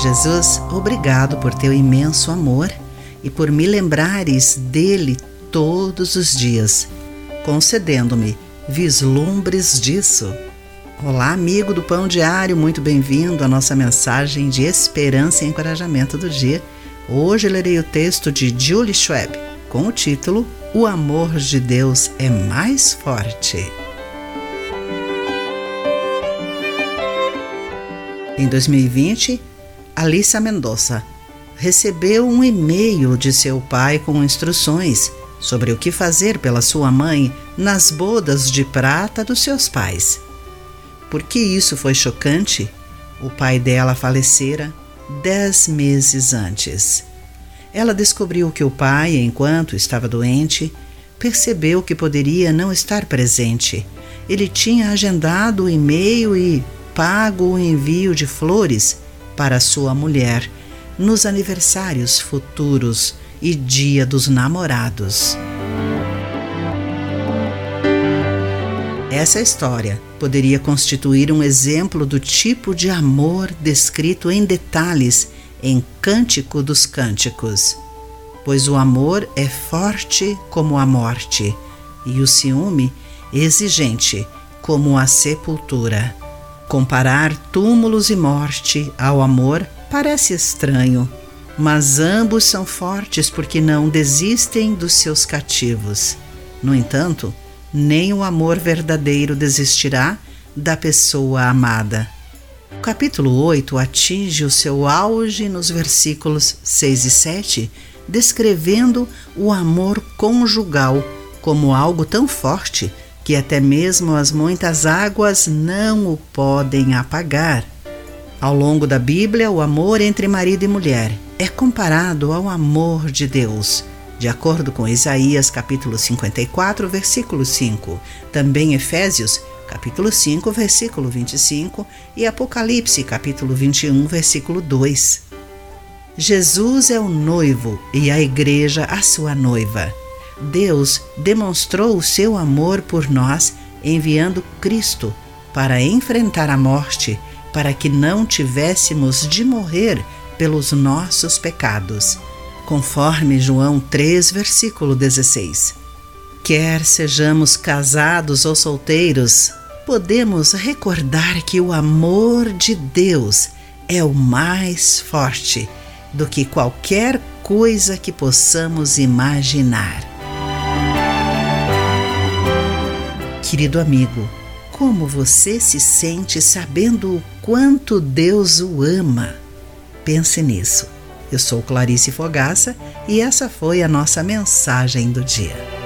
Jesus, obrigado por teu imenso amor e por me lembrares dele todos os dias, concedendo-me vislumbres disso. Olá, amigo do Pão Diário, muito bem-vindo à nossa mensagem de esperança e encorajamento do dia. Hoje lerei o texto de Julie Schwab com o título O Amor de Deus é Mais Forte. Em 2020, Alissa Mendonça recebeu um e-mail de seu pai com instruções sobre o que fazer pela sua mãe nas bodas de prata dos seus pais. Porque isso foi chocante, o pai dela falecera dez meses antes. Ela descobriu que o pai, enquanto estava doente, percebeu que poderia não estar presente. Ele tinha agendado o e-mail e pago o envio de flores para sua mulher nos aniversários futuros e Dia dos Namorados. Essa história poderia constituir um exemplo do tipo de amor descrito em detalhes em Cântico dos Cânticos, pois o amor é forte como a morte e o ciúme exigente como a sepultura. Comparar túmulos e morte ao amor parece estranho, mas ambos são fortes porque não desistem dos seus cativos. No entanto, nem o amor verdadeiro desistirá da pessoa amada. O capítulo 8 atinge o seu auge nos versículos 6 e 7, descrevendo o amor conjugal como algo tão forte que até mesmo as muitas águas não o podem apagar. Ao longo da Bíblia, o amor entre marido e mulher é comparado ao amor de Deus, de acordo com Isaías capítulo 54, versículo 5, também Efésios capítulo 5, versículo 25 e Apocalipse capítulo 21, versículo 2. Jesus é o noivo e a igreja a sua noiva. Deus demonstrou o seu amor por nós enviando Cristo para enfrentar a morte, para que não tivéssemos de morrer pelos nossos pecados, conforme João 3, versículo 16. Quer sejamos casados ou solteiros, podemos recordar que o amor de Deus é o mais forte do que qualquer coisa que possamos imaginar. Querido amigo, como você se sente sabendo o quanto Deus o ama? Pense nisso. Eu sou Clarice Fogaça e essa foi a nossa mensagem do dia.